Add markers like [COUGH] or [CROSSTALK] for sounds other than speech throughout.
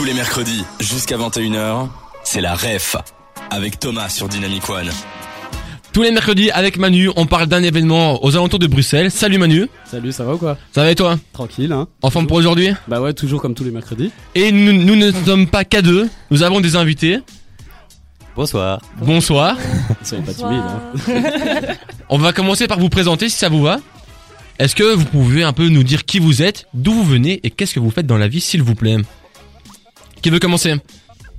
Tous les mercredis, jusqu'à 21h, c'est la REF, avec Thomas sur Dynamic One. Tous les mercredis avec Manu, on parle d'un événement aux alentours de Bruxelles. Salut Manu, Salut, ça va ou quoi? Ça va et toi? Tranquille, hein En forme pour aujourd'hui? Bah ouais, toujours comme tous les mercredis. Et nous, nous ne sommes pas qu'à deux, nous avons des invités. Bonsoir. Bonsoir. Soyez pas timide, hein. On va commencer par vous présenter si ça vous va. Est-ce que vous pouvez un peu nous dire qui vous êtes, d'où vous venez et qu'est-ce que vous faites dans la vie s'il vous plaît? Qui veut commencer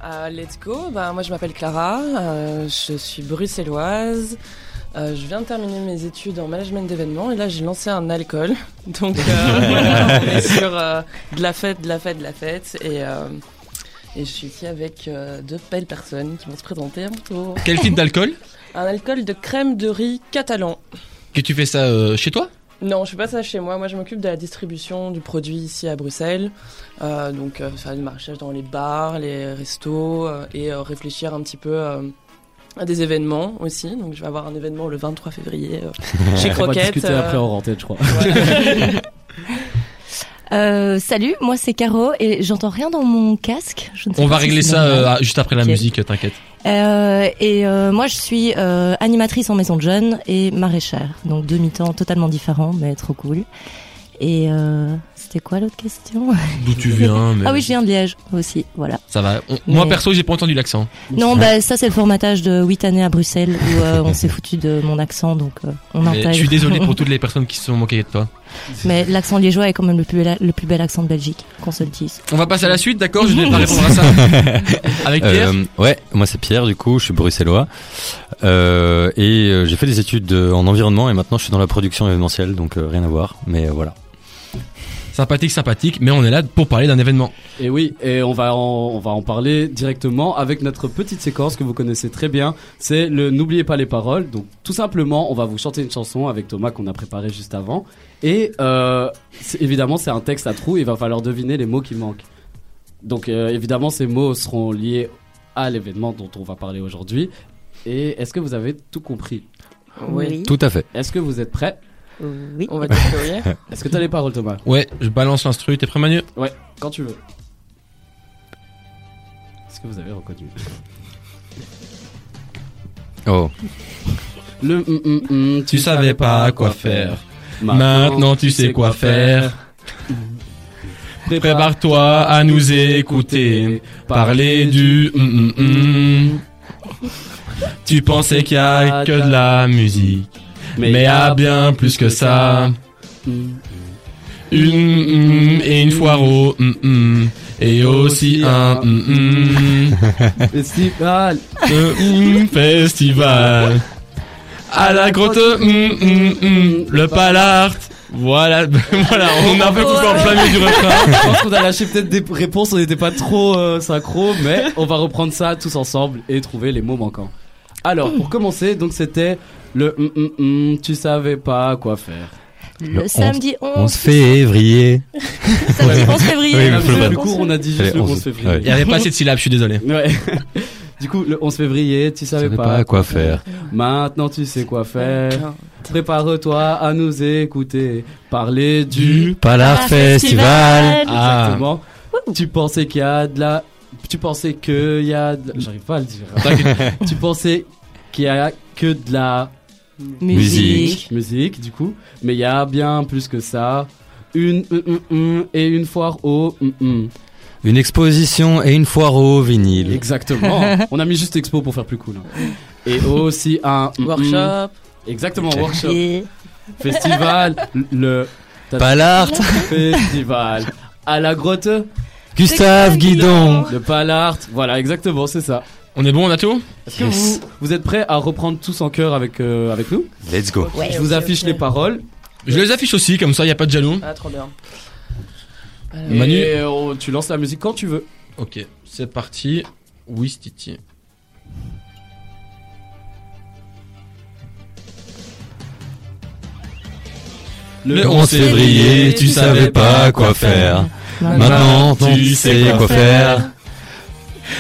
Euh, let's go. Bah, moi, je m'appelle Clara. euh, je suis bruxelloise. Euh, je viens de terminer mes études en management d'événements et là, j'ai lancé un alcool. [LAUGHS] Donc, euh, voilà, on est [LAUGHS] sur euh, de la fête, de la fête, de la fête. Et, euh, et je suis ici avec euh, deux belles personnes qui vont se présenter à mon tour. Quel type d'alcool [LAUGHS] Un alcool de crème de riz catalan. Que tu fais ça euh, chez toi Non, je fais pas ça chez moi. Moi, je m'occupe de la distribution du produit ici à Bruxelles. Euh, donc, euh, faire du marchage dans les bars, les restos euh, et euh, réfléchir un petit peu euh, à des événements aussi. Donc, je vais avoir un événement le 23 février euh, [LAUGHS] chez On va Croquette. discuter euh, après en rentrée, je crois. [LAUGHS] Euh, salut, moi c'est Caro et j'entends rien dans mon casque. Je ne sais On pas va si régler ça euh, juste après la musique, t'inquiète. Euh, et euh, moi je suis euh, animatrice en maison de jeunes et maraîchère. Donc deux mi-temps totalement différents mais trop cool. Et euh, c'était quoi l'autre question? D'où tu viens [LAUGHS] mais Ah oui, je viens de Liège aussi, voilà. Ça va. On- Moi perso, j'ai pas entendu l'accent. Non, bah ça c'est le formatage de 8 années à Bruxelles où euh, on s'est [LAUGHS] foutu de mon accent donc euh, on intègre. Je suis désolé pour [LAUGHS] toutes les personnes qui se sont moquées de toi. Mais l'accent liégeois est quand même le plus bel, le plus bel accent de Belgique, qu'on se le dise. On va passer à la suite, d'accord? Je vais pas répondre à ça. Avec Pierre? Euh, ouais, moi c'est Pierre du coup, je suis bruxellois euh, et euh, j'ai fait des études en environnement et maintenant je suis dans la production événementielle, donc euh, rien à voir. Mais euh, voilà. Sympathique, sympathique, mais on est là pour parler d'un événement. Et oui, et on va en, on va en parler directement avec notre petite séquence que vous connaissez très bien. C'est le N'oubliez pas les paroles. Donc tout simplement, on va vous chanter une chanson avec Thomas qu'on a préparé juste avant. Et euh, évidemment, c'est un texte à trous. Il va falloir deviner les mots qui manquent. Donc euh, évidemment, ces mots seront liés à l'événement dont on va parler aujourd'hui. Et est-ce que vous avez tout compris? Oui. Tout à fait. Est-ce que vous êtes prêts? Oui. On va déployer. [LAUGHS] Est-ce que tu as les paroles, Thomas? Ouais, je balance l'instru. T'es prêt, Manu? Ouais, quand tu veux. Est-ce que vous avez reconnu? Oh. Le hum, hum, hum, Tu savais pas quoi faire. Maintenant, tu sais quoi faire. Prépare-toi à nous écouter. Parler du. hum, hum, hum. Tu pensais qu'il y a que de la musique. Mais il y a bien plus que ça. Une hum, et une foire au hum. Et aussi un. [LAUGHS] Festival. Festival. À la grotte, le palard. Voilà, [LAUGHS] voilà, on a un peu coupé en plein milieu du refrain. [LAUGHS] Je pense qu'on a lâché peut-être des réponses, on n'était pas trop euh, synchro, mais on va reprendre ça tous ensemble et trouver les mots manquants. Alors, pour commencer, donc c'était le hum, hum, hum, tu savais pas quoi faire. Le, Le samedi 11, 11 février. [LAUGHS] samedi 11 février. Oui, le plus battre. court, on a dit juste Allez, le 11, 11 février. ouais. Il y avait pas assez de syllabes, je suis désolé. Ouais. [LAUGHS] Du coup, le 11 février, tu savais savais pas, pas quoi faire. Maintenant, tu sais quoi faire. Prépare-toi à nous écouter. Parler du Palard Ah, Festival. Ah. Exactement. Tu pensais qu'il y a de la. Tu pensais qu'il y a. de- J'arrive pas à le dire. Tu pensais qu'il y a que de la Musique. musique, du coup. Mais il y a bien plus que ça. Une et une foire au hum. Une exposition et une foire au vinyle. Exactement. [LAUGHS] On a mis juste expo pour faire plus cool. hein. Et aussi un. Workshop. Exactement, workshop. Festival. Le Palard. festival. À la grotte. Gustave Guidon. Le Palart. Voilà, exactement, c'est ça. On est bon, on a tout Est-ce que vous, vous êtes prêts à reprendre tous en chœur avec, euh, avec nous Let's go. Ouais, Je vous affiche les paroles. Je les affiche aussi, comme ça, il y a pas de jaloux. Ah, trop bien. Alors, Manu. Et euh, tu lances la musique quand tu veux. Ok, c'est parti. Oui, Titi. Le 11 février, tu savais pas quoi faire. Maintenant, tu sais quoi faire.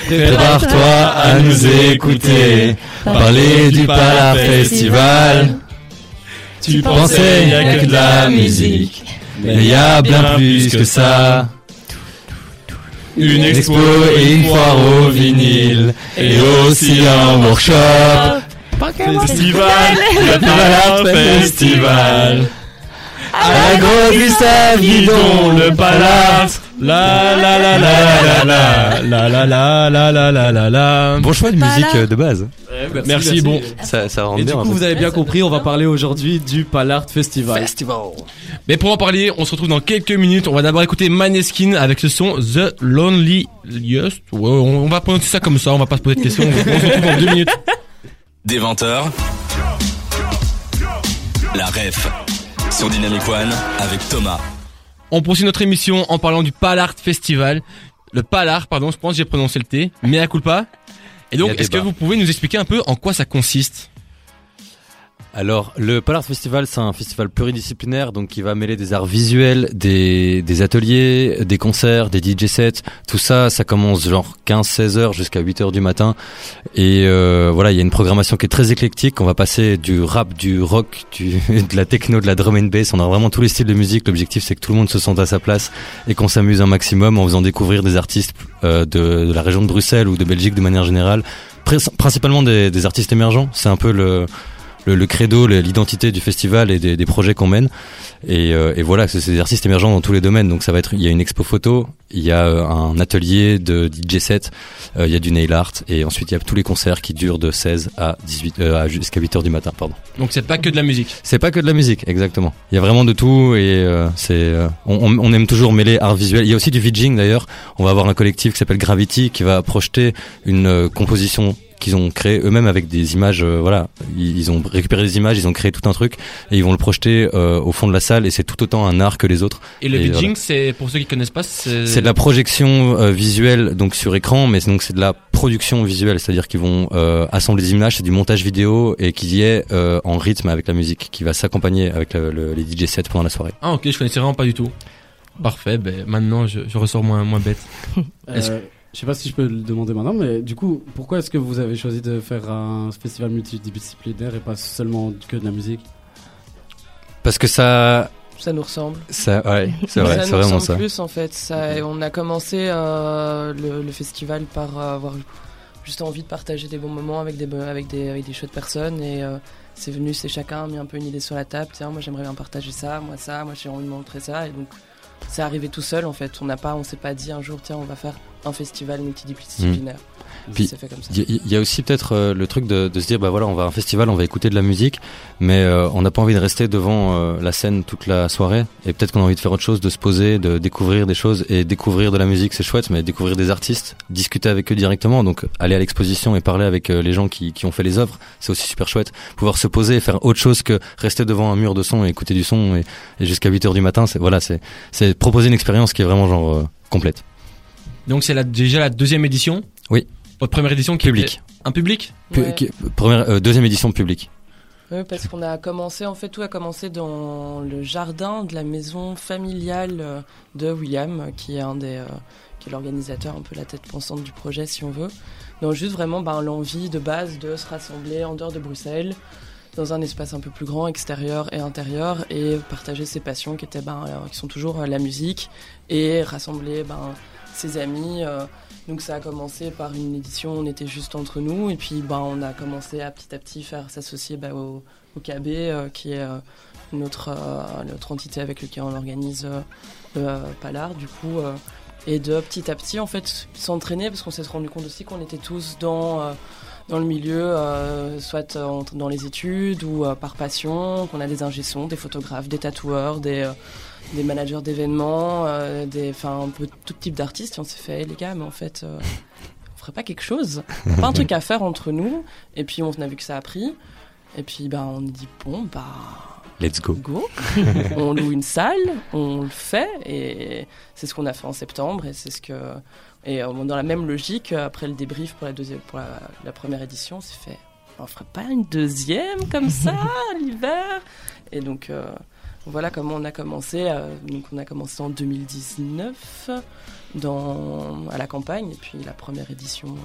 Prépare-toi à nous écouter. Parler du Palard Festival. Tu pensais y a que de la musique. Mais y a bien plus que ça. Une expo et une foire au vinyle. Et aussi un workshop. Festival, le Palard Festival. À la grosse Gustave Guidon, le Palard. La la la la la la la la la la la la la la. Bon choix de musique euh, de base. Merci, bon. Ça, ça rend Et du bien. un coup, peu. vous avez bien compris, on va parler aujourd'hui du Palard Festival. Mais pour en parler, on se retrouve dans quelques minutes. On va d'abord écouter Maneskin avec ce son The Loneliest. Ouais, on on va prononcer ça comme ça, on va pas se poser de questions. On se retrouve dans deux minutes. Des 20h. La ref sur Dynamic One avec Thomas. On poursuit notre émission en parlant du Palard Festival. Le Palard, pardon, je pense que j'ai prononcé le T. Mais à culpa. Et donc, est-ce que vous pouvez nous expliquer un peu en quoi ça consiste? Alors, le Palard Festival, c'est un festival pluridisciplinaire, donc qui va mêler des arts visuels, des, des ateliers, des concerts, des DJ sets. Tout ça, ça commence genre 15-16 heures jusqu'à 8 heures du matin. Et euh, voilà, il y a une programmation qui est très éclectique. On va passer du rap, du rock, du, [LAUGHS] de la techno, de la drum and bass. On a vraiment tous les styles de musique. L'objectif, c'est que tout le monde se sente à sa place et qu'on s'amuse un maximum en faisant découvrir des artistes euh, de, de la région de Bruxelles ou de Belgique de manière générale. Prin- Principalement des, des artistes émergents. C'est un peu le le, le credo, l'identité du festival et des, des projets qu'on mène. Et, euh, et voilà, c'est des artistes émergents dans tous les domaines. Donc ça va être, il y a une expo photo, il y a euh, un atelier de DJ set, euh, il y a du nail art, et ensuite il y a tous les concerts qui durent de 16 à 18, euh, à jusqu'à 8 heures du matin, pardon. Donc, c'est pas que de la musique. C'est pas que de la musique, exactement. Il y a vraiment de tout et c'est, on, on- aime toujours mêler art visuel. Il y a aussi du VJing d'ailleurs. On va avoir un collectif qui s'appelle Gravity qui va projeter une composition qu'ils ont créée eux-mêmes avec des images. euh, voilà, ils, ont récupéré des images, ils ont créé tout un truc et ils vont le projeter euh, au fond de la salle et c'est tout autant un art que les autres. Et le voilà. c'est, pour ceux qui connaissent pas, c'est... C'est de la projection euh, visuelle donc sur écran, mais c'est- donc c'est de la production visuelle, c'est-à-dire qu'ils vont euh, assembler des images, c'est du montage vidéo et qu'il y ait euh, en rythme avec la musique, qui va s'accompagner avec le- le- les DJ sets pendant la soirée. Ah, ok, je connaissais vraiment pas du tout. Parfait, ben, maintenant, je, je ressors moins, moins bête. [LAUGHS] Je sais pas si je peux le demander maintenant, mais du coup, pourquoi est-ce que vous avez choisi de faire un festival multidisciplinaire et pas seulement que de la musique? Parce que ça, Ça nous ressemble. ça, ouais, c'est vrai, c'est nous vraiment ressemble ça. plus en fait. Ça, on a commencé euh, le, le festival par avoir juste envie de partager des bons moments avec des, avec des, avec des chouettes personnes et euh, c'est venu, c'est chacun a mis un peu une idée sur la table. Tiens, moi j'aimerais bien partager ça, moi ça, moi j'ai envie de montrer ça et donc c'est arrivé tout seul en fait. On n'a pas, on s'est pas dit un jour tiens on va faire un festival multidisciplinaire. Puis. Il y, il y a aussi peut-être euh, le truc de, de se dire bah voilà on va à un festival on va écouter de la musique mais euh, on n'a pas envie de rester devant euh, la scène toute la soirée et peut-être qu'on a envie de faire autre chose de se poser de découvrir des choses et découvrir de la musique c'est chouette mais découvrir des artistes discuter avec eux directement donc aller à l'exposition et parler avec euh, les gens qui, qui ont fait les œuvres c'est aussi super chouette pouvoir se poser et faire autre chose que rester devant un mur de son et écouter du son et, et jusqu'à 8 heures du matin c'est voilà c'est c'est proposer une expérience qui est vraiment genre euh, complète Donc, c'est la, déjà la deuxième édition Oui. Votre première édition qui public était- Un public Pu- Ouais. qui- première euh, deuxième édition publique Oui, parce qu'on a commencé, en fait, tout a commencé dans le jardin de la maison familiale euh, de William, euh, qui est un des, euh, qui est l'organisateur, un peu la tête pensante du projet, si on veut. Donc juste vraiment ben, l'envie de base de se rassembler en dehors de Bruxelles, dans un espace un peu plus grand, extérieur et intérieur, et partager ses passions qui étaient, ben, euh, qui sont toujours euh, la musique, et rassembler ben, ses amis. euh, donc ça a commencé par une édition, on était juste entre nous, et puis ben, on a commencé à petit à petit faire s'associer ben, au, au KB, euh, qui est euh, notre, notre entité avec laquelle on organise le Palard, du coup. et de petit à petit, en fait, s'entraîner, parce qu'on s'est rendu compte aussi qu'on était tous dans, dans le milieu, soit dans les études ou par passion, qu'on a des ingé-sons, des photographes, des tatoueurs, des, des managers d'événements, euh, des, enfin, un peu tout type d'artistes. Et on s'est fait, les gars, mais en fait, euh, on ferait pas quelque chose [LAUGHS] Pas un truc à faire entre nous. Et puis, on a vu que ça a pris. Et puis, ben, on dit, bon, bah, let's go go. [LAUGHS] on loue une salle, on le fait, et c'est ce qu'on a fait en septembre, et c'est ce que. Et euh, dans la même logique, après le débrief pour la, deuxième, pour la, la première édition, on s'est fait. On ferait pas une deuxième comme ça [LAUGHS] l'hiver Et donc euh, voilà comment on a commencé. euh, donc on a commencé en 2019 dans, à la campagne, et puis la première édition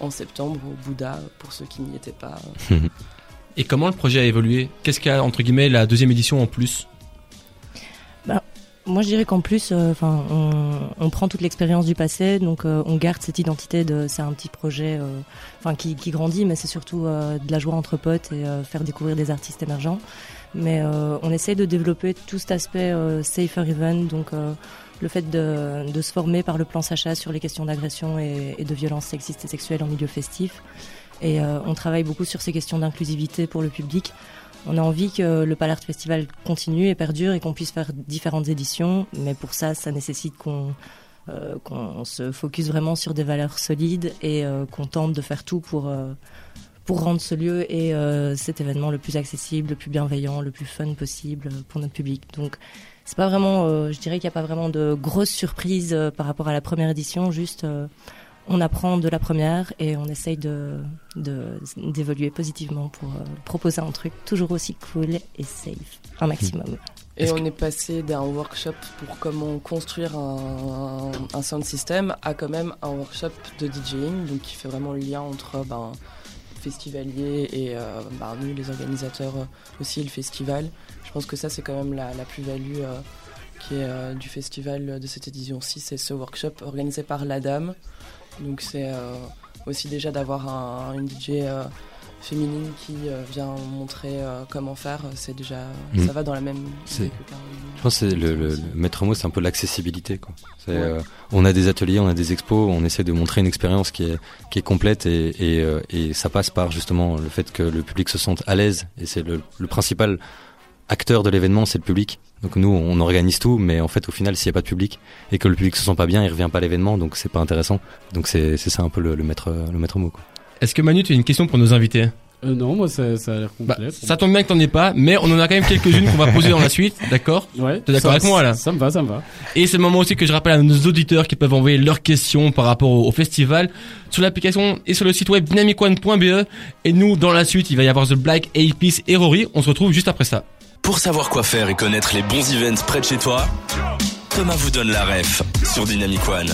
en septembre au Bouddha pour ceux qui n'y étaient pas. [LAUGHS] Et comment le projet a évolué? Qu'est-ce qu'il y a, entre guillemets, la deuxième édition en plus? Moi je dirais qu'en plus, euh, enfin, on, on prend toute l'expérience du passé, donc euh, on garde cette identité de, c'est un petit projet, euh, enfin qui, qui grandit, mais c'est surtout euh, de la joie entre potes et euh, faire découvrir des artistes émergents. Mais euh, on essaye de développer tout cet aspect euh, safer even, donc euh, le fait de, de se former par le plan Sacha sur les questions d'agression et, et de violence sexistes et sexuelles en milieu festif. Et euh, on travaille beaucoup sur ces questions d'inclusivité pour le public. On a envie que le Palart Festival continue et perdure et qu'on puisse faire différentes éditions, mais pour ça, ça nécessite qu'on euh, qu'on se focus vraiment sur des valeurs solides et euh, qu'on tente de faire tout pour euh, pour rendre ce lieu et euh, cet événement le plus accessible, le plus bienveillant, le plus fun possible pour notre public. Donc c'est pas vraiment, euh, je dirais qu'il n'y a pas vraiment de grosses surprises euh, par rapport à la première édition, juste euh, on apprend de la première et on essaye de de- d'évoluer positivement pour euh, proposer un truc toujours aussi cool et safe, un maximum. Et Est-ce on est passé d'un workshop pour comment construire un, un sound system à quand même un workshop de DJing, donc qui fait vraiment le lien entre ben, festivaliers et euh, ben, nous les organisateurs euh, aussi le festival. Je pense que ça c'est quand même la, plus-value euh, qui est euh, du festival de cette édition-ci, c'est ce workshop organisé par la Dame. Donc c'est euh, aussi déjà d'avoir un- DJ euh, féminine qui euh, vient montrer euh, comment faire, c'est déjà Mm. ça va dans la même C'est-. Je pense que le, le, le maître mot, c'est un peu l'accessibilité. quoi. C'est, Ouais. euh, on a des ateliers, on a des expos, on essaie de montrer une expérience qui est, qui est complète et, et, euh, et ça passe par justement le fait que le public se sente à l'aise et c'est le, le principal acteur de l'événement, c'est le public. Donc nous, on organise tout, mais en fait, au final, s'il n'y a pas de public et que le public se sent pas bien, il revient pas à l'événement, donc c'est pas intéressant. Donc c'est c'est ça un peu le, le maître le maître mot. Quoi. Est-ce que Manu, tu as une question pour nos invités? Euh, non, moi ça, ça a l'air bah, complet. Ça tombe bien que t'en aies pas, mais on en a quand même quelques-unes qu'on va poser dans la suite, [LAUGHS] d'accord? Ouais. T'es d'accord avec moi, là? Ça me va, ça me va. Et c'est le moment aussi que je rappelle à nos auditeurs qui peuvent envoyer leurs questions par rapport au, au festival sur l'application et sur le site web dynamicone.be. Et nous, dans la suite, il va y avoir The Black Eyed Peas et Rory. On se retrouve juste après ça. Pour savoir quoi faire et connaître les bons events près de chez toi, Thomas vous donne la ref sur Dynamic One.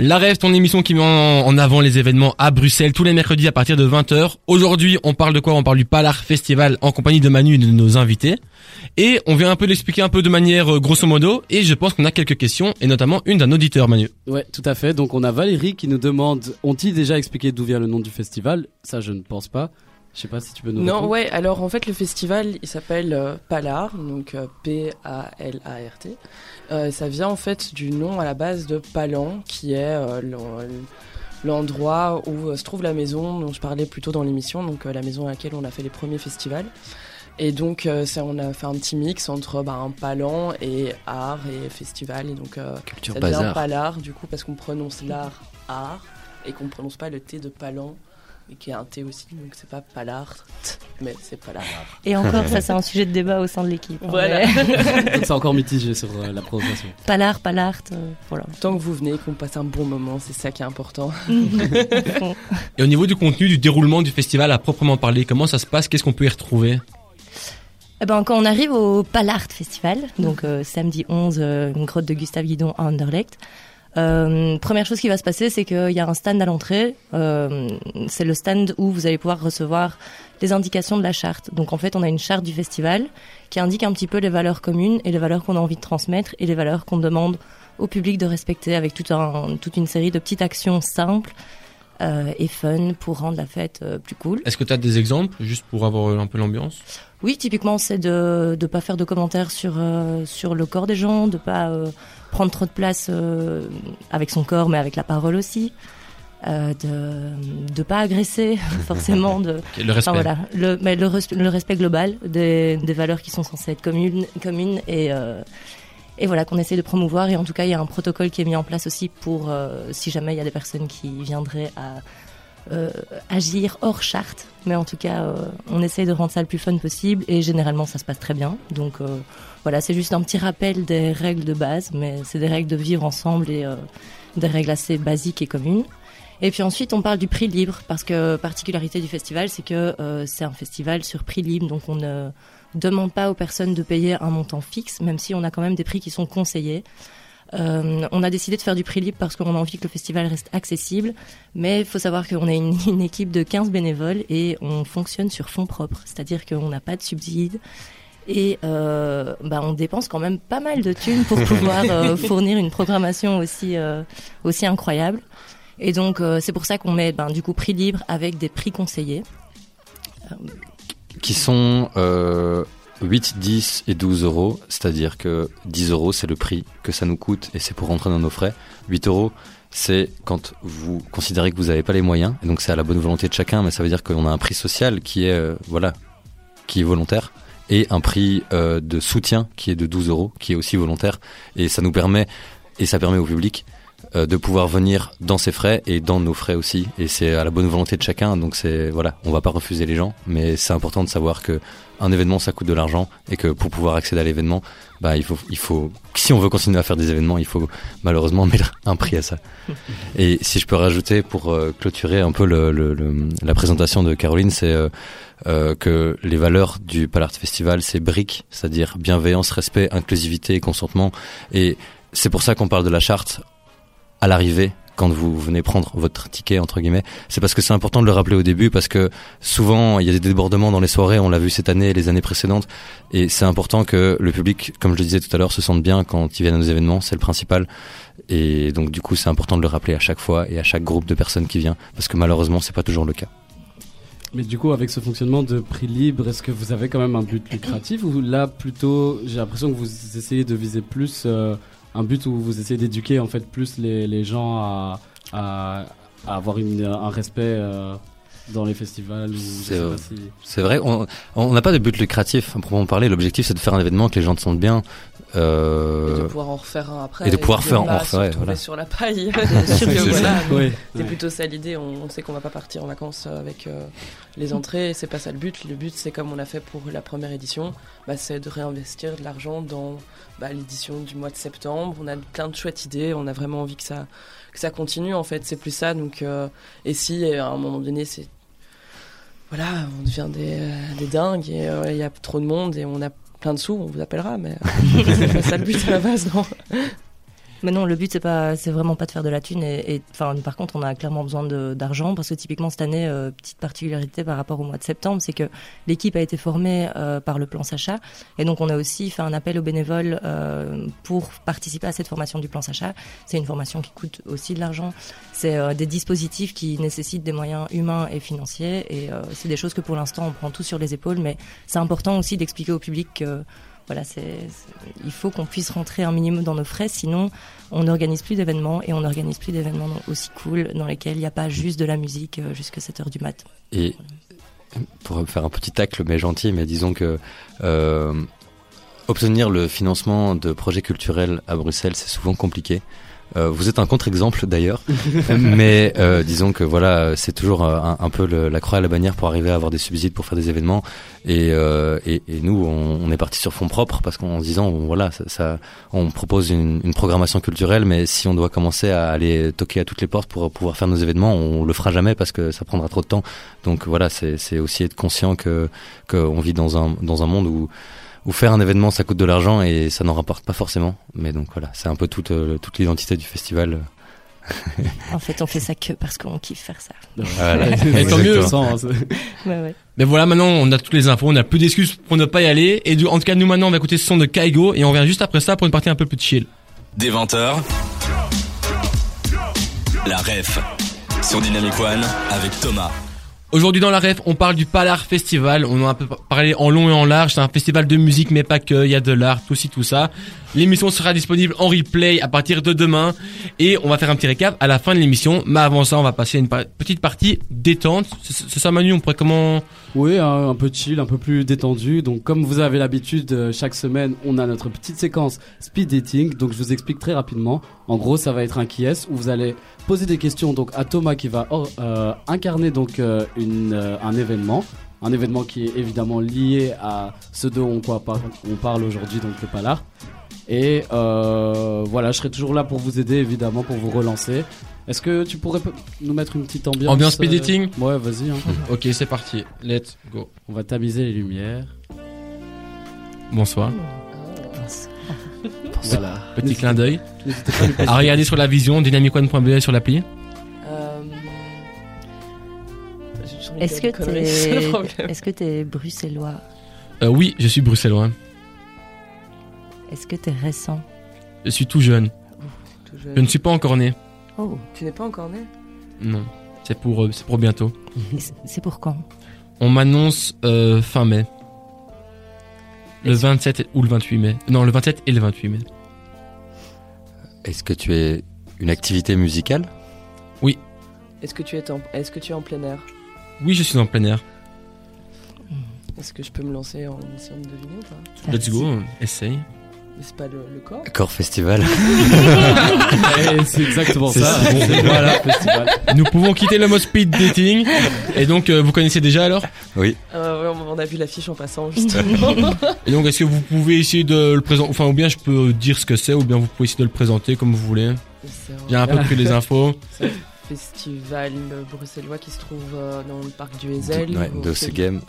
La Rêve, ton émission qui met en, avant les événements à Bruxelles tous les mercredis à partir de 20h. Aujourd'hui, on parle de quoi? On parle du Palar Festival en compagnie de Manu et de nos invités. Et on vient un peu l'expliquer un peu de manière euh, grosso modo. Et je pense qu'on a quelques questions, et notamment une d'un auditeur, Manu. Ouais, tout à fait. Donc on a Valérie qui nous demande ont-ils déjà expliqué d'où vient le nom du festival? Ça, je ne pense pas. Je sais pas si tu peux nous Non, répondre. ouais, alors en fait le festival il s'appelle euh, Palar, donc euh, P-A-L-A-R-T. Euh, ça vient en fait du nom à la base de Palan, qui est euh, l'en- l'endroit où se trouve la maison dont je parlais plus tôt dans l'émission, donc la maison à laquelle on a fait les premiers festivals. Et donc ça, on a fait un petit mix entre bah, un palan et art et festival, et donc Culture ça devient Palar du coup parce qu'on prononce l'art art et qu'on prononce pas le T de Palan, et qui est un T aussi, donc c'est pas Palard, mais c'est Palar. Et encore, ça c'est un sujet de débat au sein de l'équipe. hein, Voilà. mais- [LAUGHS] Donc c'est encore mitigé sur euh, la prononciation. Palard, Palart, euh, voilà. Tant que vous venez, qu'on passe un bon moment, c'est ça qui est important. [LAUGHS] Et au niveau du contenu, du déroulement du festival à proprement parler, comment ça se passe? Qu'est-ce qu'on peut y retrouver? Eh ben, quand on arrive au Palart Festival, donc euh, samedi 11, euh, une grotte de Gustave Guidon à Anderlecht, euh, première chose qui va se passer, c'est qu'il y a un stand à l'entrée. Euh, c'est le stand où vous allez pouvoir recevoir les indications de la charte. Donc en fait, on a une charte du festival qui indique un petit peu les valeurs communes et les valeurs qu'on a envie de transmettre et les valeurs qu'on demande au public de respecter avec toute une série de petites actions simples euh, et fun pour rendre la fête euh, plus cool. Est-ce que tu as des exemples, juste pour avoir euh, un peu l'ambiance? Oui, typiquement, c'est de ne pas faire de commentaires sur, euh, sur le corps des gens, de pas prendre trop de place avec son corps, mais avec la parole aussi. De de pas agresser [LAUGHS] forcément de [LAUGHS] Le respect. enfin, voilà le mais le, res- le respect global des, des valeurs qui sont censées être communes communes et euh, et voilà qu'on essaie de promouvoir. Et en tout cas il y a un protocole qui est mis en place aussi pour euh, si jamais il y a des personnes qui viendraient à euh, agir hors charte. Mais en tout cas euh, on essaie de rendre ça le plus fun possible. Et généralement ça se passe très bien. Donc voilà c'est juste un petit rappel des règles de base. Mais c'est des règles de vivre ensemble et des règles assez basiques et communes. Et puis ensuite, on parle du prix libre, parce que particularité du festival, c'est que c'est un festival sur prix libre, donc on ne demande pas aux personnes de payer un montant fixe, même si on a quand même des prix qui sont conseillés. Euh, on a décidé de faire du prix libre parce qu'on a envie que le festival reste accessible, mais il faut savoir qu'on est une, [LAUGHS] une équipe de 15 bénévoles et on fonctionne sur fonds propres, c'est-à-dire qu'on n'a pas de subsides Et euh, bah, on dépense quand même pas mal de thunes pour [LAUGHS] pouvoir euh, fournir une programmation aussi, aussi incroyable. Et donc c'est pour ça qu'on met ben, du coup prix libre avec des prix conseillés. Qui sont euh, 8, 10 et 12 euros. C'est-à-dire que 10 euros, c'est le prix que ça nous coûte et c'est pour rentrer dans nos frais. 8 euros, c'est quand vous considérez que vous n'avez pas les moyens. Et donc c'est à la bonne volonté de chacun, mais ça veut dire qu'on a un prix social qui est, euh, voilà, qui est volontaire. Et un prix euh, de soutien qui est de 12 euros, qui est aussi volontaire. Et ça nous permet, et ça permet au public euh, de pouvoir venir dans ses frais et dans nos frais aussi. Et c'est à la bonne volonté de chacun. Donc c'est voilà, on va pas refuser les gens, mais c'est important de savoir que un événement ça coûte de l'argent et que pour pouvoir accéder à l'événement, bah il faut il faut si on veut continuer à faire des événements, il faut malheureusement [LAUGHS] mettre un prix à ça. [LAUGHS] Et si je peux rajouter pour euh, clôturer un peu le, le- le- la présentation de Caroline, c'est euh, euh, que les valeurs du Palart Festival, c'est briques, c'est-à-dire bienveillance, respect, inclusivité et consentement. Et c'est pour ça qu'on parle de la charte à l'arrivée quand vous venez prendre votre ticket entre guillemets, c'est parce que c'est important de le rappeler au début parce que souvent il y a des débordements dans les soirées, on l'a vu cette année et les années précédentes. Et c'est important que le public, comme je le disais tout à l'heure, se sente bien quand ils viennent à nos événements, c'est le principal. Et donc du coup c'est important de le rappeler à chaque fois et à chaque groupe de personnes qui vient parce que malheureusement c'est pas toujours le cas. Mais du coup, avec ce fonctionnement de prix libre, est-ce que vous avez quand même un but lucratif ou là plutôt, j'ai l'impression que vous essayez de viser plus euh, un but où vous essayez d'éduquer en fait plus les, gens à, avoir un respect euh, dans les festivals C'est, euh, pas si... C'est vrai, on n'a pas de but lucratif à proprement parler, l'objectif c'est de faire un événement que les gens se sentent bien. Et de Euh, pouvoir en refaire un après. et de pouvoir faire en refaire, voilà. sur la paille. [LAUGHS] [LAUGHS] C'est voilà, Ouais. C'est plutôt ça l'idée. On, on sait qu'on va pas partir en vacances euh, avec euh, les entrées. C'est pas ça le but. Le but, c'est comme on a fait pour la première édition, bah, c'est de réinvestir de l'argent dans bah, l'édition du mois de septembre. On a plein de chouettes idées. On a vraiment envie que ça, que ça continue. En fait, c'est plus ça. Donc, euh, et si euh, à un moment donné, c'est voilà, on devient des, euh, des dingues et euh, il y a trop de monde et on a plein de sous, on vous appellera. Mais euh, [LAUGHS] c'est pas ça le but à la base, non. Mais non, le but c'est pas, c'est vraiment pas de faire de la thune. Et, enfin, par contre, on a clairement besoin d'argent parce que typiquement cette année, euh, petite particularité par rapport au mois de septembre, c'est que l'équipe a été formée euh, par le plan Sacha, et donc on a aussi fait un appel aux bénévoles euh, pour participer à cette formation du plan Sacha. C'est une formation qui coûte aussi de l'argent. C'est euh, des dispositifs qui nécessitent des moyens humains et financiers, et euh, c'est des choses que pour l'instant on prend tout sur les épaules. Mais c'est important aussi d'expliquer au public que voilà, il faut qu'on puisse rentrer un minimum dans nos frais, sinon on n'organise plus d'événements et on n'organise plus d'événements aussi cool dans lesquels il n'y a pas juste de la musique euh, jusqu'à 7 heures du mat. Et pour faire un petit tacle, mais gentil, mais disons que euh, obtenir le financement de projets culturels à Bruxelles, c'est souvent compliqué. Euh, vous êtes un contre-exemple d'ailleurs, [LAUGHS] mais euh, disons que voilà, c'est toujours euh, un, un peu le- la croix à la bannière pour arriver à avoir des subsides pour faire des événements. Et, euh, et, et nous, on, on est parti sur fonds propres parce qu'en se disant, voilà, ça, ça- on propose une, une programmation culturelle, mais si on doit commencer à aller toquer à toutes les portes pour pouvoir faire nos événements, on le fera jamais parce que ça prendra trop de temps. Donc voilà, c'est c'est aussi être conscient que qu'on vit dans un dans un monde où où faire un événement ça coûte de l'argent et ça n'en rapporte pas forcément. Mais donc voilà, c'est un peu toute euh, toute l'identité du festival. [LAUGHS] En fait, on fait ça que parce qu'on kiffe faire ça. Voilà. [LAUGHS] Et tant mieux. Sans- hein, c'est- [LAUGHS] Ouais, ouais. Mais voilà, maintenant on a toutes les infos, on a plus d'excuses pour ne pas y aller. Et du, en tout cas, nous maintenant on va écouter ce son de Kaigo et on revient juste après ça pour une partie un peu plus chill. Des 20h. La ref sur Dynamic One avec Thomas. Aujourd'hui dans la ref, on parle du Palar Festival. On en a un peu parlé en long et en large. C'est un festival de musique, mais pas que. Il y a de l'art, tout ci, tout ça. L'émission sera disponible en replay à partir de demain. Et on va faire un petit récap à la fin de l'émission. Mais avant ça, on va passer une petite partie détente. C'est ça Manu, on pourrait comment... Oui, un, un peu chill, un peu plus détendu. Donc, comme vous avez l'habitude, euh, chaque semaine, on a notre petite séquence speed dating. Donc, je vous explique très rapidement. En gros, ça va être un qui est où vous allez poser des questions donc à Thomas qui va or- euh, incarner donc euh, une, euh, un événement. Un événement qui est évidemment lié à ce dont on, quoi, par- on parle aujourd'hui, donc le Palar. Et voilà, je serai toujours là pour vous aider, évidemment, pour vous relancer. Est-ce que tu pourrais nous mettre une petite ambiance Ambiance speed dating Ouais, vas-y. hein. [LAUGHS] Ok, c'est parti. Let's go. On va tamiser les lumières. Bonsoir. Voilà. Petit clin d'œil. À regarder sur la vision, dynamicone.be sur l'appli. Euh, Est-ce que t'es, [LAUGHS] problème. est-ce que t'es bruxellois? Euh, oui, je suis bruxellois. Est-ce que t'es récent? Je suis tout jeune. Tout jeune. Je ne suis pas encore né. Oh, Tu n'es pas encore né? Non. C'est pour, euh, c'est pour bientôt. c'est pour quand? On m'annonce euh, fin mai. Le 27 ou le 28 mai. Non, le 27 et le 28 mai. Est-ce que tu es une activité musicale? Est-ce que tu es en est-ce que tu es en plein air? Oui, je suis en plein air. Est-ce que je peux me lancer en essayant de deviner ou pas? Let's go, essaye. Mais C'est pas le, le corps Corps Festival. [LAUGHS] Et c'est exactement ça. Voilà. festival. Nous pouvons quitter le mode speed dating. Et donc, euh, vous connaissez déjà alors? Oui. Euh, ouais, on a vu l'affiche en passant justement. [LAUGHS] Et donc, est-ce que vous pouvez essayer de le présenter? Enfin, ou bien je peux dire ce que c'est, ou bien vous pouvez essayer de le présenter comme vous voulez. J'ai un peu pris les [LAUGHS] infos. Festival bruxellois qui se trouve euh, dans le parc du Hezel. Ouais, de ce game.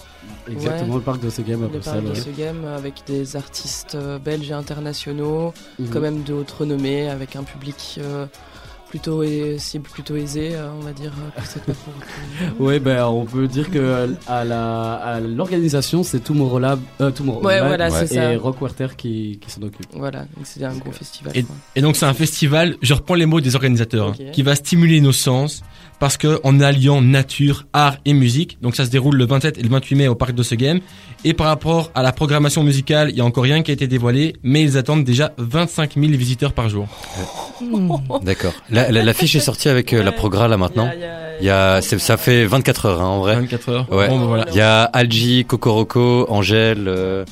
Exactement, le parc de ce game à Le parc Bruxelles. de ouais. ce game avec des artistes euh, belges et internationaux, Mhm. quand même de haute renommée, avec un public euh, plutôt et, cible plutôt aisé, euh, on va dire. euh, pour. [LAUGHS] Ouais, ben on peut dire que à la à l'organisation, c'est Tomorrowland, euh, Tomorrowland Ouais, voilà, Ouais. c'est ça. et Rockwerter qui, qui s'en occupe. Voilà, donc c'est un gros festival. Et, et donc, c'est un festival, je reprends les mots des organisateurs, hein, qui va stimuler nos sens. Parce que en alliant nature, art et musique, donc ça se déroule le 27 et le 28 mai au parc de ce game. Et par rapport à la programmation musicale, il y a encore rien qui a été dévoilé, mais ils attendent déjà 25 000 visiteurs par jour. [LAUGHS] D'accord. La, la, l'affiche est sortie avec euh, la progra là maintenant. Il y a- Il y a, c'est- ça fait 24 heures hein, en vrai. 24 heures. Ouais. Bon, ben voilà. Il y a Algie, Cocoroco, Angèle. euh,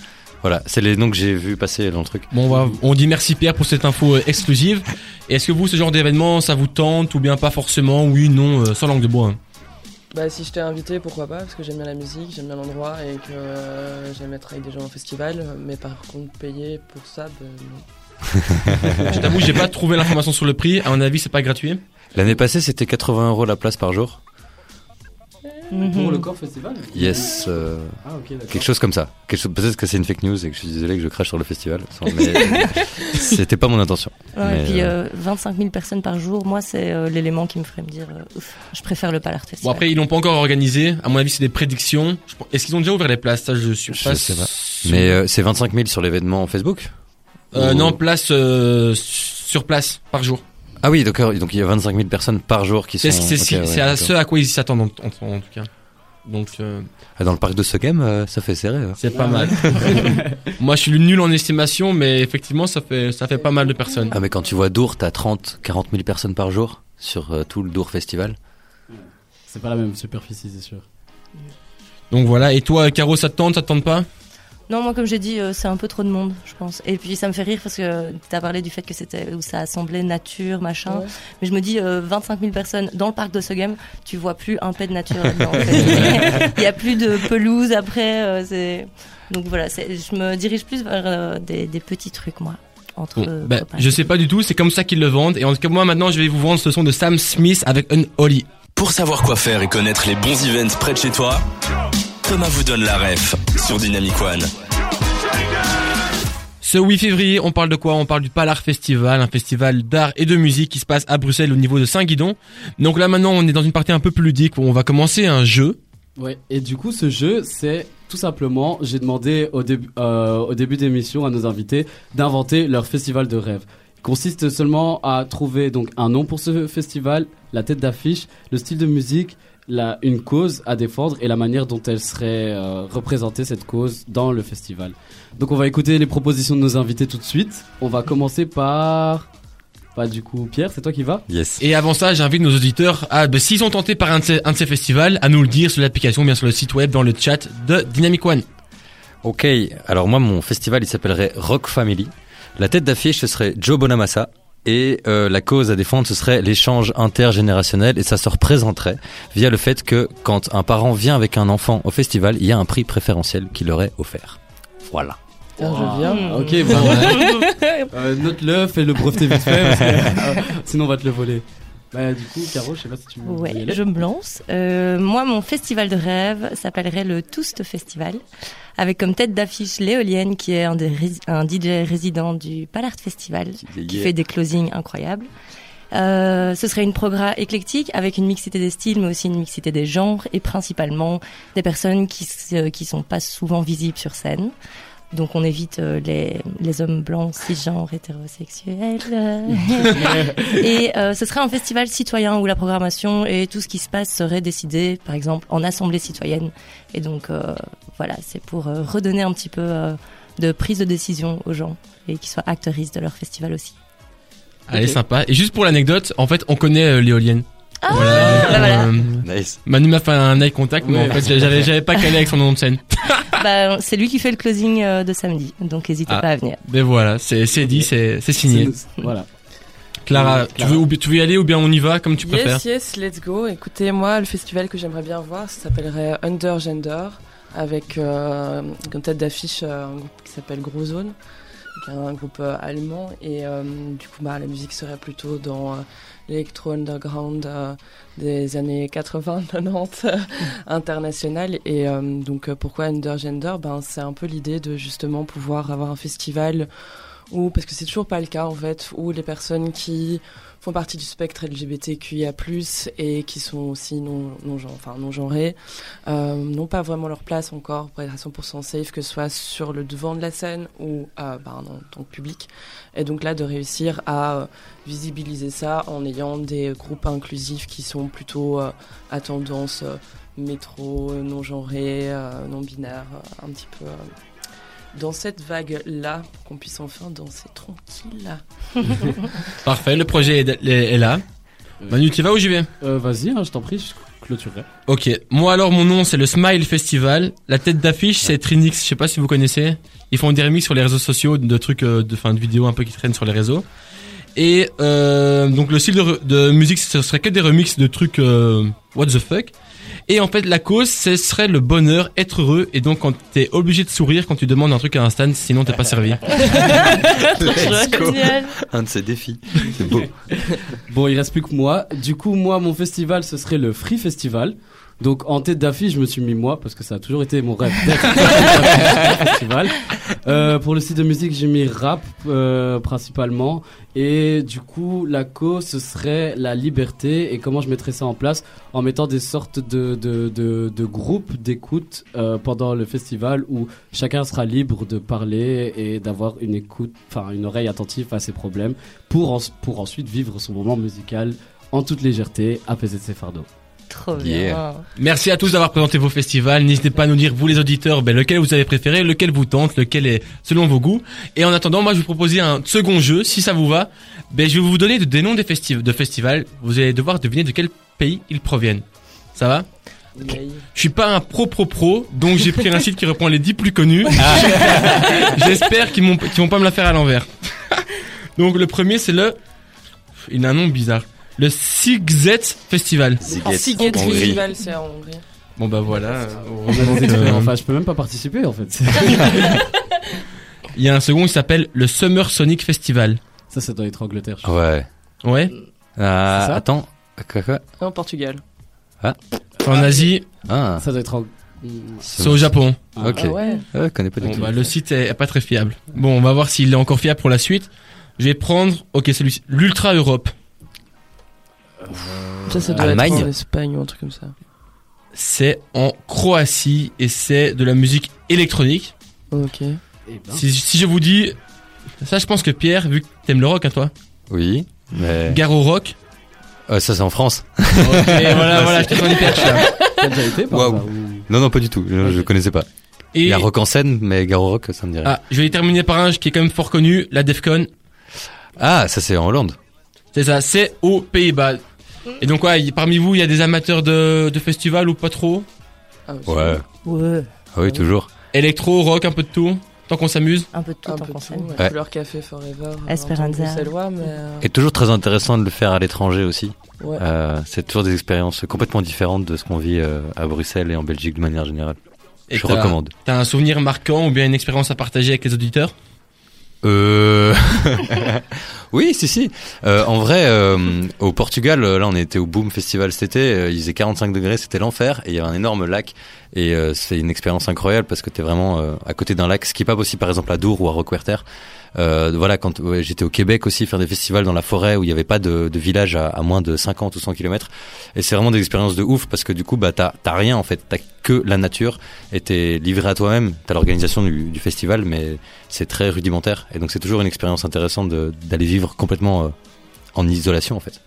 voilà, c'est les noms que j'ai vu passer dans le truc. Bon, on, va- on dit merci Pierre pour cette info euh, exclusive. Et Est-ce que vous, ce genre d'événement, ça vous tente ou bien pas forcément? Oui, non, euh, sans langue de bois. hein. Bah, si je t'ai invité, pourquoi pas Parce que j'aime bien la musique, j'aime bien l'endroit et que euh, j'aime être avec des gens en festival. Mais par contre, payer pour ça, ben, non. [LAUGHS] Je t'avoue, j'ai pas trouvé l'information sur le prix. À mon avis, c'est pas gratuit. L'année passée, c'était 80 euros la place par jour. Mhm. Pour le Corps Festival Yes, euh, Ah, quelque chose comme ça. Quelque chose, peut-être que c'est une fake news et que je suis désolé que je crache sur le festival. Mais [LAUGHS] c'était pas mon intention. Ouais, Mais, et puis euh, euh, 25 000 personnes par jour, moi c'est euh, l'élément qui me ferait me dire euh, ouf, je préfère le Palard Bon, Festival. après, ils l'ont pas encore organisé. À mon avis, c'est des prédictions. Est-ce qu'ils ont déjà ouvert les places? Ça, je suis Je pas sais pas. sûr. Mais euh, c'est 25 000 sur l'événement Facebook? Euh, Ou- non, place euh, sur place par jour. Ah oui. Donc il y a 25 000 personnes par jour qui sont. C'est c'est- ok, c'est- ouais, à ce à quoi ils s'attendent en, en- en tout cas. Donc euh, Ah, Dans le parc de ce game, euh, ça fait serré. hein. c'est pas mal. [LAUGHS] Moi, je suis le nul en estimation, mais effectivement, ça fait ça fait pas mal de personnes. Ah mais quand tu vois Dour, t'as 30, 40 000 personnes par jour sur euh, tout le Dour Festival. C'est pas la même superficie, c'est sûr. Donc voilà. Et toi, Caro, ça te tente, ça te tente pas? Non, moi comme j'ai dit, euh, c'est un peu trop de monde, je pense. Et puis ça me fait rire parce que tu as parlé du fait que c'était où ça assemblait nature, machin. Ouais. Mais je me dis, euh, 25 000 personnes dans le parc de Sogem, tu vois plus un pet de nature là-dedans. en fait. [LAUGHS] Il y a plus de pelouse après. euh, c'est... Donc voilà, c'est- je me dirige plus vers euh, des, des petits trucs, moi. Entre Bon, euh, ben, copains. je sais pas du tout. C'est comme ça qu'ils le vendent. Et en tout cas, moi, maintenant, je vais vous vendre ce son de Sam Smith avec un Holly. Pour savoir quoi faire et connaître les bons events près de chez toi, Thomas vous donne la ref sur Dynamic One. Ce 8 février, on parle de quoi? On parle du Palard Festival, un festival d'art et de musique qui se passe à Bruxelles au niveau de Saint-Guidon. Donc là maintenant, on est dans une partie un peu plus ludique où on va commencer un jeu. Ouais, et du coup, ce jeu, c'est tout simplement, j'ai demandé au, début euh, au début d'émission à nos invités d'inventer leur festival de rêve. Il consiste seulement à trouver donc un nom pour ce festival, la tête d'affiche, le style de musique, la, une cause à défendre et la manière dont elle serait euh, représentée cette cause dans le festival. Donc on va écouter les propositions de nos invités tout de suite. On va commencer par... Bah du coup, Pierre, c'est toi qui vas? Yes. Et avant ça, j'invite nos auditeurs à, ben, s'ils sont tentés par un de, ces, un de ces festivals, à nous le dire sur l'application, bien sur le site web, dans le chat de Dynamic One. Ok, alors moi mon festival il s'appellerait Rock Family. La tête d'affiche ce serait Joe Bonamassa et euh, la cause à défendre ce serait l'échange intergénérationnel et ça se représenterait via le fait que quand un parent vient avec un enfant au festival, il y a un prix préférentiel qui leur est offert. Voilà. Tiens, je viens. Ok, bah [LAUGHS] euh, Note-le, fais le breveter vite fait, parce que, euh, sinon on va te le voler. Bah, du coup, Caro, je sais pas si tu veux. y Ouais, aller. je me lance. Euh, moi, mon festival de rêve s'appellerait le Toast Festival, avec comme tête d'affiche l'éolienne, qui est un, des rési- un DJ résident du Palard Festival, qui fait des closings incroyables. Euh, ce serait une progra éclectique avec une mixité des styles, mais aussi une mixité des genres et principalement des personnes qui qui sont pas souvent visibles sur scène. Donc on évite euh, les, les hommes blancs, cisgenres, hétérosexuels. [LAUGHS] et euh, ce serait un festival citoyen où la programmation et tout ce qui se passe serait décidé, par exemple, en assemblée citoyenne. Et donc euh, voilà, c'est pour euh, redonner un petit peu euh, de prise de décision aux gens et qu'ils soient acteuristes de leur festival aussi. Allez, sympa. Et juste pour l'anecdote, en fait, on connaît euh, l'éolienne. bah voilà. Euh, Nice. Manu m'a fait un eye contact, mais Ouais. en fait, j'avais, j'avais pas calé avec son nom de scène. [LAUGHS] Bah, c'est lui qui fait le closing euh, de samedi, donc n'hésitez Ah. pas à venir. Mais voilà, c'est, dit, c'est, signé. Voilà. Clara, tu veux, ou bi- tu veux y aller ou bien on y va, comme tu préfères? Yes, yes, let's go. Écoutez, moi, le festival que j'aimerais bien voir, ça s'appellerait Under Gender, avec euh, comme tête d'affiche euh, un groupe qui s'appelle Gros Zone, qui est un groupe euh, allemand. Et euh, du coup, bah, la musique serait plutôt dans euh, l'électro underground euh, des années 80-90 [LAUGHS] international. Et donc, pourquoi Under Gender? Ben, C'est un peu l'idée de justement pouvoir avoir un festival où, parce que c'est toujours pas le cas en fait, où les personnes qui font partie du spectre LGBTQIA+, et qui sont aussi non, non, enfin, non genrés, euh, n'ont pas vraiment leur place encore pour être à 100% safe, que ce soit sur le devant de la scène ou euh, ben, en tant que public. Et donc là, de réussir à visibiliser ça en ayant des groupes inclusifs qui sont plutôt euh, à tendance euh, métro, non genré, euh, non binaire, un petit peu dans cette vague-là, pour qu'on puisse enfin danser tranquille. [LAUGHS] Parfait, le projet est, est- est là. Manu, tu y vas ou j'y vais? Euh, Vas-y, hein, je t'en prie, je clôturerai. Ok, moi alors mon nom c'est le Smile Festival. La tête d'affiche c'est Trinix, je sais pas si vous connaissez. Ils font des remixes sur les réseaux sociaux de trucs, euh, de fin de vidéos un peu qui traînent sur les réseaux. Et euh, donc le style de, musique ce serait que des remixes de trucs euh, what the fuck. Et en fait la cause ce serait le bonheur, être heureux. Et donc quand t'es obligé de sourire quand tu demandes un truc à un stand, sinon t'es pas servi. [LAUGHS] Go. Génial. Un de ces défis. C'est beau. Bon, il reste plus que moi. Du coup, moi, mon festival, ce serait le Free Festival. Donc, en tête d'affiche, je me suis mis moi, parce que ça a toujours été mon rêve [LAUGHS] festival. Euh, pour le style de musique, j'ai mis rap, euh, principalement. Et du coup, la cause, ce serait la liberté. Et comment je mettrais ça en place En mettant des sortes de, de, de, de groupes d'écoute euh, pendant le festival où chacun sera libre de parler et d'avoir une écoute, enfin, une oreille attentive à ses problèmes pour, en- pour ensuite vivre son moment musical en toute légèreté, apaiser ses fardeaux. Trop bien. Yeah. Merci à tous d'avoir présenté vos festivals. N'hésitez pas à nous dire, vous les auditeurs, ben, lequel vous avez préféré, lequel vous tente, lequel est selon vos goûts. Et en attendant, moi, je vais vous proposer un second jeu, si ça vous va. Ben, je vais vous donner des noms des festiv de festivals. Vous allez devoir deviner de quel pays ils proviennent. Ça va? Je suis pas un pro pro pro, donc j'ai pris un site qui reprend les 10 plus connus. [LAUGHS] J'espère qu'ils qu'ils vont pas me la faire à l'envers. donc le premier, c'est le... Il a un nom bizarre. Le Sigzet Festival. Siget Hongrie. Festival, c'est en Hongrie. Bon bah voilà. Expériences. euh, Enfin, je peux même pas participer en fait. [LAUGHS] Il y a un second qui s'appelle le Summer Sonic Festival. Ça, ça doit être Angleterre. je crois. Ouais. Ouais. Ah, ça attends. Quoi, quoi En Portugal. En Asie, Ah, Ça doit être en... c'est au Japon. Ah, ok. Ah ouais. Ah, je connais pas du Bon tout. bah le site est pas très fiable. Bon, on va voir s'il est encore fiable pour la suite. Je vais prendre, ok, celui-ci, l'Ultra Europe. Ça, ça doit Allemagne. être en Espagne ou un truc comme ça. C'est en Croatie et c'est de la musique électronique. Ok. Eh ben. Si, si je vous dis, ça, je pense que Pierre, vu que t'aimes le rock, hein, toi, Oui, mais... Garo Rock. Euh, ça, c'est en France. Ok, [LAUGHS] voilà, voilà, je te sens hyper cher. T'as déjà été par ou- Non, non, pas du tout. Je, je connaissais pas. Il Et y a Rock en scène, mais Garo Rock, ça me dirait. Ah, ah, je vais terminer par un qui est quand même fort connu, la Defcon. ça, c'est en Hollande. C'est ça, c'est aux Pays-Bas. Et donc, ouais, y- parmi vous, il y a des amateurs de, de festivals ou pas trop? Ah. Ouais. Ouais. Ah oui, toujours. Électro, rock, un peu de tout, tant qu'on s'amuse? Un peu de tout Un en peu tout, ouais. Ouais. Couleur café forever. euh, Esperanza. mais euh, Et toujours très intéressant de le faire à l'étranger aussi. ouais. Euh, c'est toujours des expériences complètement différentes de ce qu'on vit euh, à Bruxelles et en Belgique de manière générale. Et je t'as- recommande. T'as un souvenir marquant ou bien une expérience à partager avec les auditeurs? Euh... [LAUGHS] Oui, si, si. Euh, en vrai, euh, au Portugal, euh, là, on était au Boom Festival cet été. euh, il faisait 45 degrés, c'était l'enfer. Et il y avait un énorme lac. Et euh, c'est une expérience incroyable parce que t'es vraiment euh, à côté d'un lac, ce qui est pas possible, par exemple, à Dour ou à Roquewerter. Euh, voilà, quand ouais, j'étais au Québec aussi, faire des festivals dans la forêt où il n'y avait pas de, de village à, moins de 50 ou 100 kilomètres. Et c'est vraiment des expériences de ouf parce que du coup, bah, t'as rien en fait. T'as que la nature et t'es livré à toi-même. T'as l'organisation du, du festival, mais c'est très rudimentaire. Et donc, c'est toujours une expérience intéressante d'aller vivre complètement euh, en isolation en fait.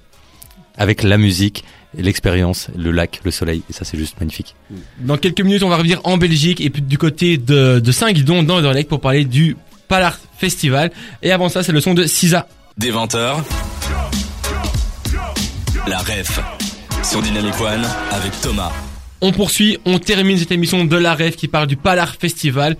Avec la musique, et l'expérience, le lac, le soleil. Et ça, c'est juste magnifique. Dans quelques minutes, on va revenir en Belgique et puis du côté de, de Saint-Guidon, dans Anderlecht, pour parler du Palard Festival. Et avant ça, c'est le son de Sisa. Des 20h. La ref sur Dynamic One avec Thomas. On poursuit, on termine cette émission de la rêve qui parle du Palard Festival.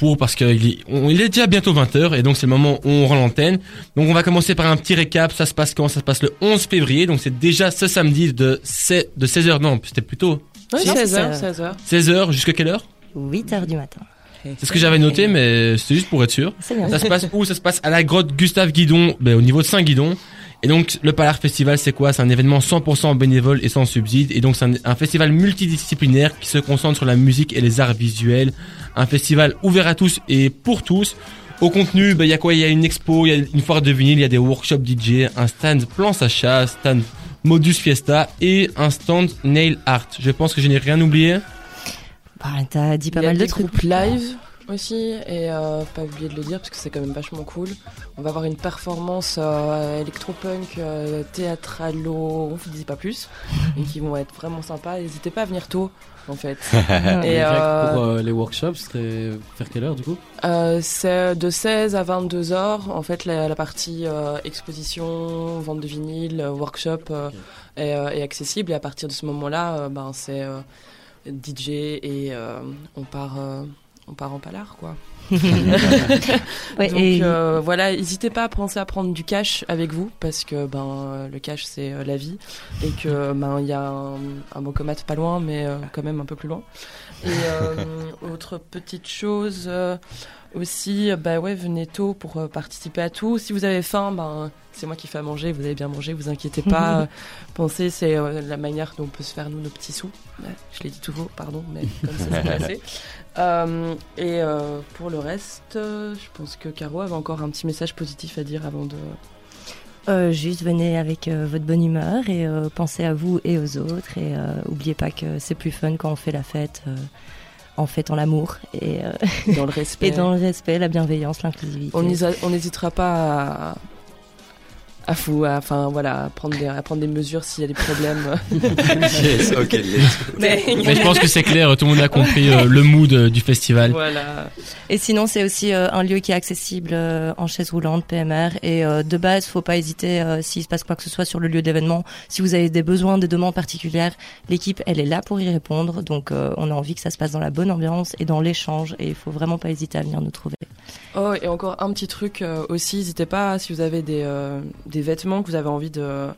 Pour, parce qu'il est, il est déjà bientôt 20h et donc c'est le moment où on rend l'antenne. Donc on va commencer par un petit récap. Ça se passe quand? Ça se passe le 11 février. Donc c'est déjà ce samedi de, se- de 16h. Non, c'était plutôt Oui, Non, 16h, c'est- 16h. 16h. Jusqu'à quelle heure? 8 heures du matin. C'est ce que j'avais noté, mais c'est juste pour être sûr. Ça se passe [LAUGHS] où? Ça se passe à la grotte Gustave Guidon, ben, au niveau de Saint-Guidon. Et donc, le Palard Festival, c'est quoi? C'est un événement 100% bénévole et sans subside. Et donc, c'est un, un festival multidisciplinaire qui se concentre sur la musique et les arts visuels. Un festival ouvert à tous et pour tous. Au contenu, ben, il y a quoi? Il y a une expo, il y a une foire de vinyle, il y a des workshops DJ, un stand plan Sacha, stand Modus Fiesta et un stand Nail Art. Je pense que je n'ai rien oublié. Bah, T'as dit pas Il y a mal de des trucs. groupes live aussi, et euh, pas oublier de le dire parce que c'est quand même vachement cool. On va avoir une performance euh, électropunk, euh, théâtralo, on ne dit pas plus, [LAUGHS] et qui vont être vraiment sympas. N'hésitez pas à venir tôt, en fait. [LAUGHS] Et euh, pour euh, les workshops, ce serait vers quelle heure du coup? Euh, c'est de 16 à 22 heures. En fait, la, la partie euh, exposition, vente de vinyle, workshop euh, est, euh, est accessible. Et à partir de ce moment-là, euh, ben, c'est euh, DJ et euh, on part. On part en palard, quoi. [LAUGHS] Ouais, Donc et euh, voilà, n'hésitez pas à penser à prendre du cash avec vous parce que ben le cash c'est euh, la vie et que ben il y a un, un pas loin mais euh, quand même un peu plus loin. Et euh, [LAUGHS] autre petite chose euh, aussi, bah ouais, venez tôt pour euh, participer à tout. Si vous avez faim, ben c'est moi qui fais à manger, vous allez bien manger, vous inquiétez pas. [LAUGHS] Pensez, c'est la manière dont on peut se faire nous nos petits sous. Je l'ai dit tout faux, pardon, mais comme ça c'est passé. [LAUGHS] Euh, et euh, pour le reste, je pense que Caro avait encore un petit message positif à dire avant de. Euh, juste venez avec euh, votre bonne humeur et euh, pensez à vous et aux autres. Et oubliez pas que c'est plus fun quand on fait la fête en fêtant l'amour et, Dans le [LAUGHS] respect. et dans le respect, la bienveillance, l'inclusivité. On n'hésitera on n'hésitera pas à. À fou, à, enfin voilà, à prendre des, à prendre des mesures s'il y a des problèmes. [LAUGHS] yes, ok. Mais, Mais [LAUGHS] je pense que c'est clair, tout le monde a compris euh, le mood euh, du festival. voilà. Et sinon, c'est aussi euh, un lieu qui est accessible euh, en chaise roulante, PMR. Et euh, de base, faut pas hésiter euh, s'il se passe quoi que ce soit sur le lieu d'événement. Si vous avez des besoins, des demandes particulières, l'équipe, elle est là pour y répondre. Donc, euh, on a envie que ça se passe dans la bonne ambiance et dans l'échange. Et il faut vraiment pas hésiter à venir nous trouver. Oh, et encore un petit truc euh, aussi, n'hésitez pas si vous avez des, euh, des vêtements que vous avez envie de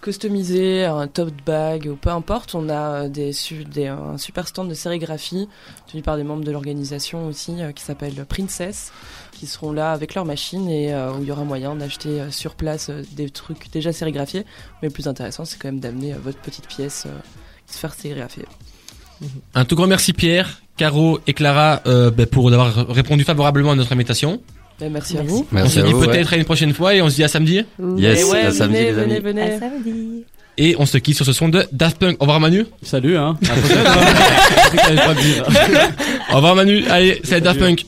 customiser, un tote bag ou peu importe, on a euh, un super stand de sérigraphie tenu par des membres de l'organisation aussi euh, qui s'appelle Princess qui seront là avec leur machine et euh, où il y aura moyen d'acheter sur place des trucs déjà sérigraphiés. Mais le plus intéressant, c'est quand même d'amener votre petite pièce qui se faire sérigraphier. Un tout grand merci Pierre, Caro et Clara ben, pour d'avoir répondu favorablement à notre invitation. Ben, merci, à Merci. vous. on se dit ouais. peut-être à une prochaine fois et on se dit à samedi. Yes, Et ouais, à samedi, venez, les amis. venez, venez. À samedi. Et on se quitte sur ce son de Daft Punk. Au revoir Manu. Salut, hein. [LAUGHS] À la prochaine. hein. [LAUGHS] Au revoir Manu. Allez, c'est Daft Salut. Punk.